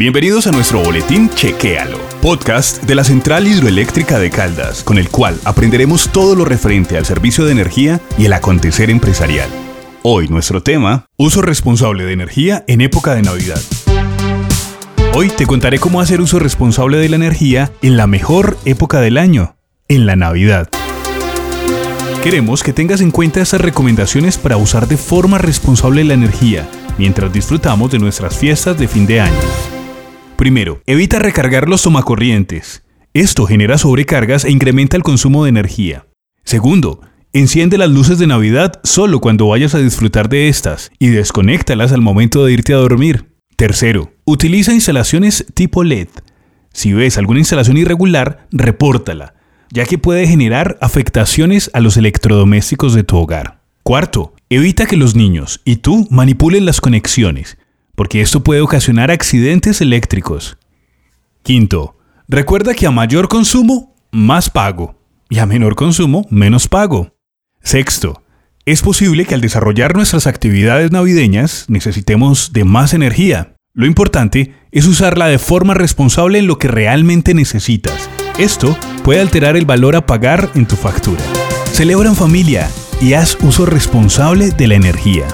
Bienvenidos a nuestro boletín Chequéalo, podcast de la Central Hidroeléctrica de Caldas, con el cual aprenderemos todo lo referente al servicio de energía y el acontecer empresarial. Hoy nuestro tema, uso responsable de energía en época de Navidad. Hoy te contaré cómo hacer uso responsable de la energía en la mejor época del año, en la Navidad. Queremos que tengas en cuenta estas recomendaciones para usar de forma responsable la energía mientras disfrutamos de nuestras fiestas de fin de año. Primero, evita recargar los tomacorrientes. Esto genera sobrecargas e incrementa el consumo de energía. Segundo, enciende las luces de Navidad solo cuando vayas a disfrutar de estas y desconéctalas al momento de irte a dormir. Tercero, utiliza instalaciones tipo LED. Si ves alguna instalación irregular, repórtala, ya que puede generar afectaciones a los electrodomésticos de tu hogar. Cuarto, evita que los niños y tú manipulen las conexiones porque esto puede ocasionar accidentes eléctricos. Quinto, recuerda que a mayor consumo, más pago, y a menor consumo, menos pago. Sexto, es posible que al desarrollar nuestras actividades navideñas necesitemos de más energía. Lo importante es usarla de forma responsable en lo que realmente necesitas. Esto puede alterar el valor a pagar en tu factura. Celebra en familia y haz uso responsable de la energía.